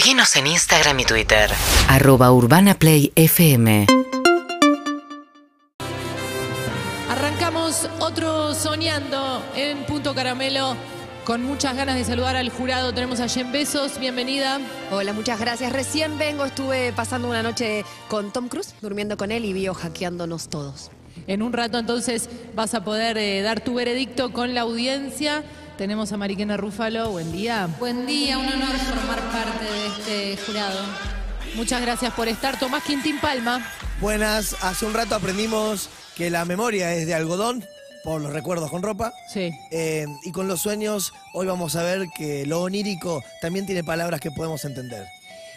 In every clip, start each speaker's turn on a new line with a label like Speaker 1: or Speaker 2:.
Speaker 1: Seguinos en Instagram y Twitter.
Speaker 2: arroba urbanaplayfm
Speaker 3: Arrancamos otro soñando en Punto Caramelo. Con muchas ganas de saludar al jurado. Tenemos a Jen Besos. Bienvenida.
Speaker 4: Hola, muchas gracias. Recién vengo, estuve pasando una noche con Tom Cruise, durmiendo con él y biohackeándonos todos.
Speaker 3: En un rato entonces vas a poder eh, dar tu veredicto con la audiencia. Tenemos a Mariquena Rúfalo. Buen día.
Speaker 5: Buen día, un honor formar parte de este jurado.
Speaker 3: Muchas gracias por estar. Tomás Quintín Palma.
Speaker 6: Buenas, hace un rato aprendimos que la memoria es de algodón, por los recuerdos con ropa.
Speaker 3: Sí.
Speaker 6: Eh, y con los sueños, hoy vamos a ver que lo onírico también tiene palabras que podemos entender.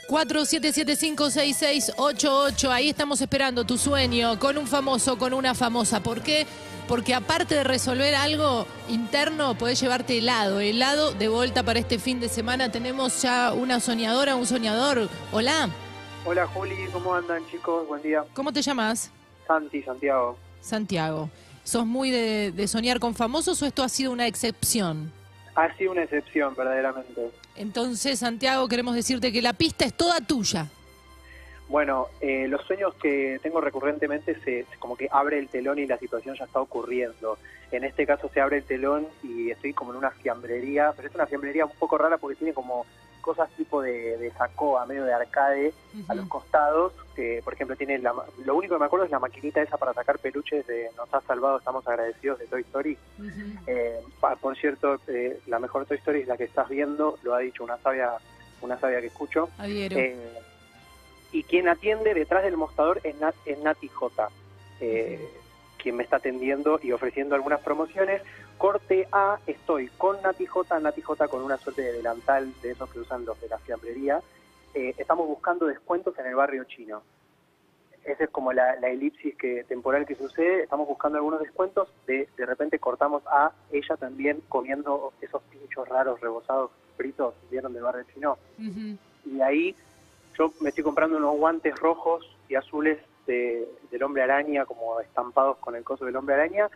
Speaker 3: 47756688. Ahí estamos esperando tu sueño con un famoso, con una famosa. ¿Por qué? Porque aparte de resolver algo interno, podés llevarte helado. Helado de vuelta para este fin de semana. Tenemos ya una soñadora, un soñador. Hola,
Speaker 7: Hola Juli, ¿cómo andan chicos? Buen día.
Speaker 3: ¿cómo te llamas?
Speaker 7: Santi, Santiago.
Speaker 3: Santiago. ¿Sos muy de, de soñar con famosos o esto ha sido una excepción?
Speaker 7: Ha sido una excepción, verdaderamente.
Speaker 3: Entonces, Santiago, queremos decirte que la pista es toda tuya.
Speaker 7: Bueno, eh, los sueños que tengo recurrentemente se como que abre el telón y la situación ya está ocurriendo. En este caso se abre el telón y estoy como en una fiambrería, pero es una fiambrería un poco rara porque tiene como cosas tipo de, de sacoa, medio de arcade a los costados. que, por ejemplo, tiene la, lo único que me acuerdo es la maquinita esa para sacar peluches de Nos ha salvado, estamos agradecidos de Toy Story. Eh, por cierto, eh, la mejor Toy Story es la que estás viendo, lo ha dicho una sabia, una sabia que escucho. Eh, y quien atiende detrás del mostrador es, Nat, es Nati J, eh, quien me está atendiendo y ofreciendo algunas promociones. Corte A, estoy con Nati J, Nati J con una suerte de delantal de esos que usan los de la fiambrería. Eh, estamos buscando descuentos en el barrio chino. Esa es como la, la elipsis que, temporal que sucede. Estamos buscando algunos descuentos. De, de repente cortamos a ella también comiendo esos pinchos raros, rebozados, fritos, ¿vieron del barrio chino? Y ahí yo me estoy comprando unos guantes rojos y azules de- del hombre araña, como estampados con el coso del hombre araña.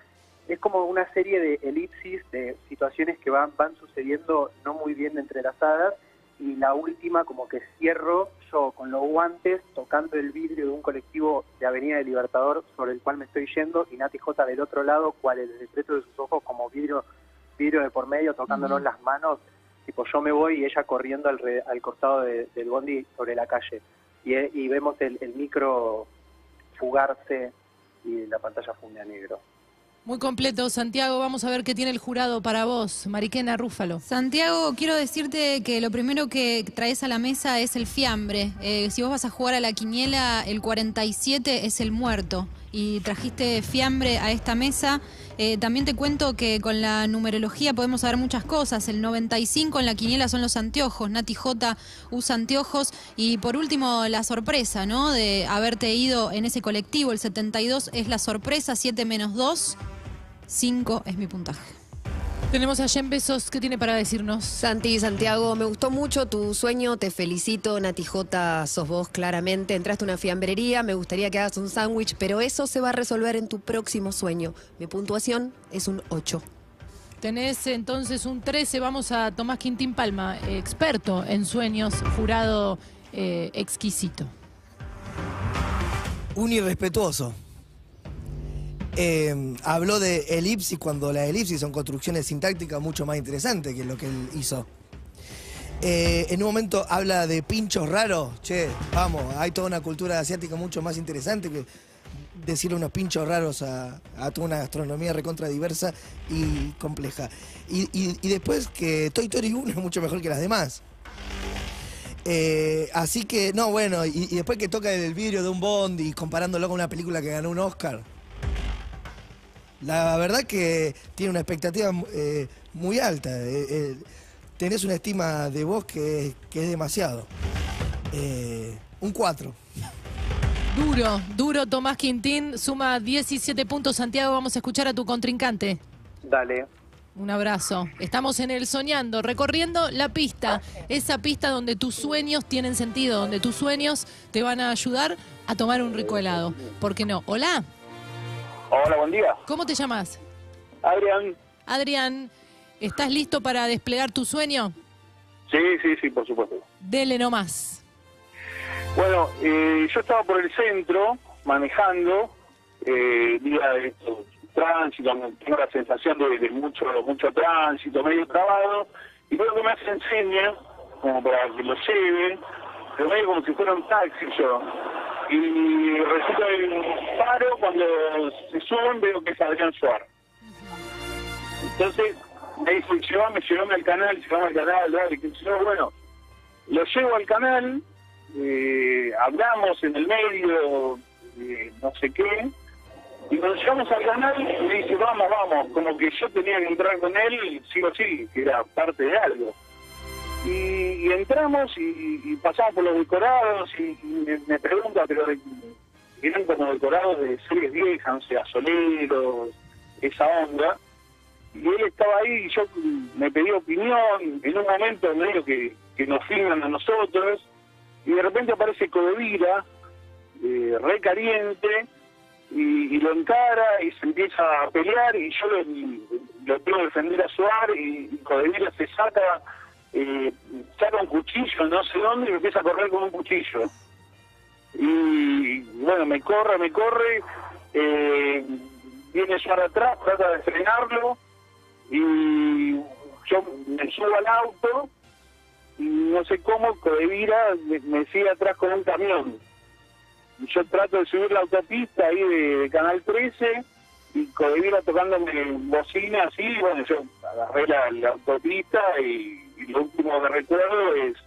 Speaker 7: Es como una serie de elipsis de situaciones que van, van sucediendo no muy bien entrelazadas y la última como que cierro yo con los guantes tocando el vidrio de un colectivo de Avenida del Libertador sobre el cual me estoy yendo y Nati J del otro lado, cual el secreto de sus ojos como vidrio, vidrio de por medio tocándonos
Speaker 3: Ujú.
Speaker 7: las manos tipo yo me voy y ella corriendo al, re- al costado de- del bondi sobre la calle y, eh, y vemos el, el micro fugarse y la pantalla funde a negro.
Speaker 3: Muy completo, Santiago. Vamos a ver qué tiene el jurado para vos. Mariquena Rúfalo.
Speaker 5: Santiago, quiero decirte que lo primero que traes a la mesa es el fiambre. Eh, si vos vas a jugar a la quiniela, el 47 es el muerto. Y trajiste fiambre a esta mesa. Eh, también te cuento que con la numerología podemos saber muchas cosas. El 95 en la quiniela son los anteojos. Nati J usa anteojos. Y por último, la sorpresa, ¿no? De haberte ido en ese colectivo. El 72 es la sorpresa, 7 menos 2. 5 es mi puntaje.
Speaker 3: Tenemos a Jen Besos. ¿Qué tiene para decirnos?
Speaker 4: Santi, Santiago, me gustó mucho tu sueño, te felicito, Nati J, sos vos claramente, entraste a una fiambrería, me gustaría que hagas un sándwich, pero eso se va a resolver en tu próximo sueño. Mi puntuación es un 8.
Speaker 3: Tenés entonces un 13. Vamos a Tomás Quintín Palma, experto en sueños, jurado eh, exquisito.
Speaker 6: Un irrespetuoso. Eh, habló de elipsis cuando las elipsis son construcciones sintácticas mucho más interesantes que lo que él hizo. Eh, en un momento habla de pinchos raros. Che, vamos, hay toda una cultura asiática mucho más interesante que decirle unos pinchos raros a, toda una gastronomía recontra diversa y compleja. Y, después que Toy Story 1 es mucho mejor que las demás. Eh, así que, no, bueno, y después que toca el vidrio de un Bond y comparándolo con una película que ganó un Oscar. La verdad que tiene una expectativa eh, muy alta. Eh, eh, tenés una estima de vos que, que es demasiado. Eh, un 4.
Speaker 3: Duro, duro Tomás Quintín. Suma 17 puntos. Santiago, vamos a escuchar a tu contrincante.
Speaker 7: Dale.
Speaker 3: Un abrazo. Estamos en el Soñando, recorriendo la pista. Esa pista donde tus sueños tienen sentido, donde tus sueños te van a ayudar a tomar un rico helado. ¿Por qué no? Hola,
Speaker 8: Hola, buen día.
Speaker 3: ¿cómo te llamas?
Speaker 8: Adrián,
Speaker 3: Adrián, ¿estás listo para desplegar tu sueño?
Speaker 8: Sí, sí, sí, por supuesto.
Speaker 3: Dele nomás.
Speaker 8: Bueno, eh, yo estaba por el centro manejando, eh, día de esto, tránsito, tengo la sensación de, de mucho mucho tránsito, medio trabado, y luego que me hacen señas, como para que lo lleve, pero medio como si fuera un taxi yo. Y resulta que paro, cuando se suben veo que es Adrián Suárez. Entonces, me dice, llévame, llévame al canal, llévame al canal, dale, que yo, bueno, lo llevo al canal, eh, hablamos en el medio, eh, no sé qué, y cuando llegamos al canal me dice, vamos, vamos, como que yo tenía que entrar con él, sí o sí, que era parte de algo. Y, entramos y, y pasamos por los decorados y, me, pregunta, pero eran como decorados de series viejas, no sé, esa onda. Y él estaba ahí y yo me pedí opinión, en un momento medio que, que nos filman a nosotros, y de repente aparece Codevira, eh, re caliente, y, lo encara y se empieza a pelear y yo lo, lo tengo que defender a Suar y, y Codevira se saca, eh, saca un cuchillo no sé dónde y empieza a correr con un cuchillo. Y bueno, me corre, me corre, eh, viene Suar atrás, trata de frenarlo y yo me subo al auto y no sé cómo Codevira me, me sigue atrás con un camión. Yo trato de subir la autopista ahí de, Canal 13 y Codevira tocándome bocina así, bueno, yo agarré la, autopista y lo último que recuerdo es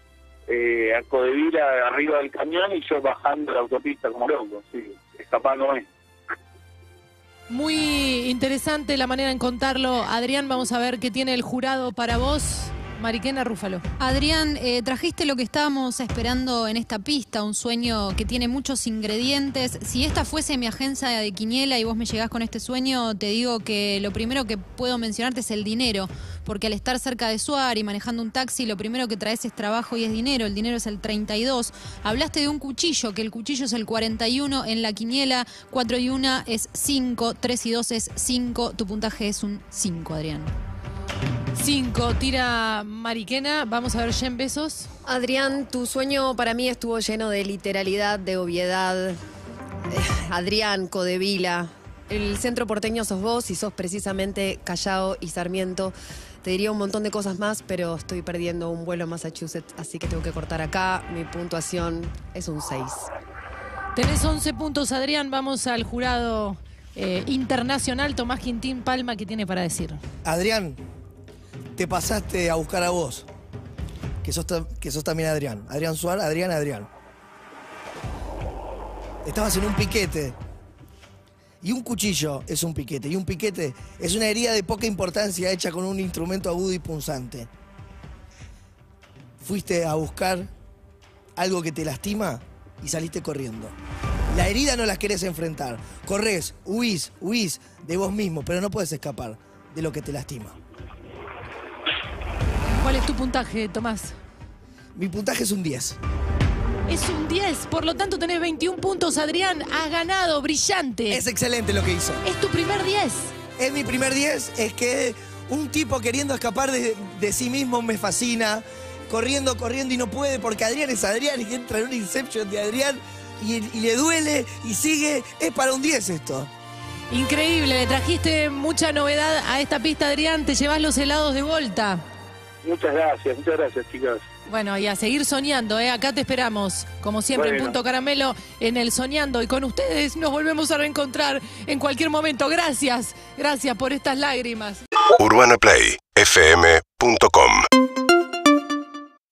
Speaker 8: eh, a Codevira arriba del camión y yo bajando la autopista como loco, sí, escapándome.
Speaker 3: Muy interesante la manera en contarlo. Adrián, vamos a ver qué tiene el jurado para vos. Mariquena Rúfalo.
Speaker 5: Adrián, eh, trajiste lo que estábamos esperando en esta pista, un sueño que tiene muchos ingredientes. Si esta fuese mi agencia de Quiniela y vos me llegás con este sueño, te digo que lo primero que puedo mencionarte es el dinero, porque al estar cerca de Suar y manejando un taxi, lo primero que traes es trabajo y es dinero. El dinero es el 32. Hablaste de un cuchillo, que el cuchillo es el 41 en la Quiniela, 4 y 1 es 5, 3 y 2 es 5. Tu puntaje es un 5, Adrián.
Speaker 3: 5, tira Mariquena. Vamos a ver Jen Besos.
Speaker 4: Adrián, tu sueño para mí estuvo lleno de literalidad, de obviedad. Eh, Adrián, Codevila. El centro porteño sos vos y sos precisamente Callao y Sarmiento. Te diría un montón de cosas más, pero estoy perdiendo un vuelo a Massachusetts, así que tengo que cortar acá. Mi puntuación es un 6.
Speaker 3: Tenés 11 puntos, Adrián. Vamos al jurado eh, internacional. Tomás Quintín Palma, ¿qué tiene para decir?
Speaker 6: Adrián, te pasaste a buscar a vos. Que sos, que sos también Adrián. Adrián Suárez, Adrián, Adrián. Estabas en un piquete. Y un cuchillo es un piquete. Y un piquete es una herida de poca importancia hecha con un instrumento agudo y punzante. Fuiste a buscar algo que te lastima y saliste corriendo. La herida no la querés enfrentar. Corres, huís, huís de vos mismo, pero no puedes escapar de lo que te lastima.
Speaker 3: ¿Cuál es tu puntaje, Tomás?
Speaker 6: Mi puntaje es un 10.
Speaker 3: Es un 10, por lo tanto tenés 21 puntos, Adrián. Has ganado, brillante.
Speaker 6: Es excelente lo que hizo.
Speaker 3: Es tu primer 10.
Speaker 6: Es mi primer 10, es que un tipo queriendo escapar de, de sí mismo me fascina. Corriendo, corriendo y no puede porque Adrián es Adrián y entra en un Inception de Adrián y, y le duele y sigue. Es para un 10 esto.
Speaker 3: Increíble, le trajiste mucha novedad a esta pista, Adrián. Te llevas los helados de vuelta.
Speaker 8: Muchas gracias, muchas gracias, chicas.
Speaker 3: Bueno, y a seguir soñando, ¿eh? Acá te esperamos, como siempre, en. Punto Caramelo, en el Soñando. Y con ustedes nos volvemos a reencontrar en cualquier momento. Gracias, gracias por estas lágrimas.
Speaker 9: UrbanaPlayFM.com